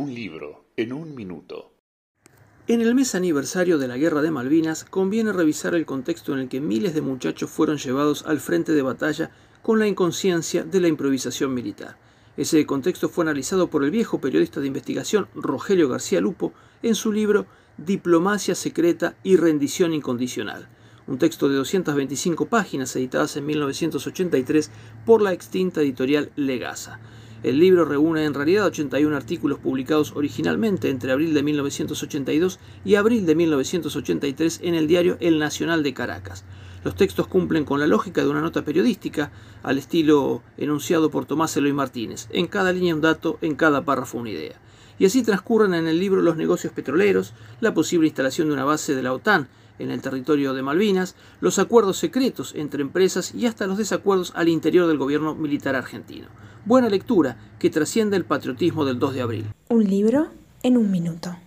Un libro en un minuto. En el mes aniversario de la Guerra de Malvinas conviene revisar el contexto en el que miles de muchachos fueron llevados al frente de batalla con la inconsciencia de la improvisación militar. Ese contexto fue analizado por el viejo periodista de investigación Rogelio García Lupo en su libro Diplomacia secreta y rendición incondicional, un texto de 225 páginas editadas en 1983 por la extinta editorial Legasa. El libro reúne en realidad 81 artículos publicados originalmente entre abril de 1982 y abril de 1983 en el diario El Nacional de Caracas. Los textos cumplen con la lógica de una nota periodística, al estilo enunciado por Tomás Eloy Martínez. En cada línea un dato, en cada párrafo una idea. Y así transcurren en el libro los negocios petroleros, la posible instalación de una base de la OTAN en el territorio de Malvinas, los acuerdos secretos entre empresas y hasta los desacuerdos al interior del gobierno militar argentino. Buena lectura que trasciende el patriotismo del 2 de abril. Un libro en un minuto.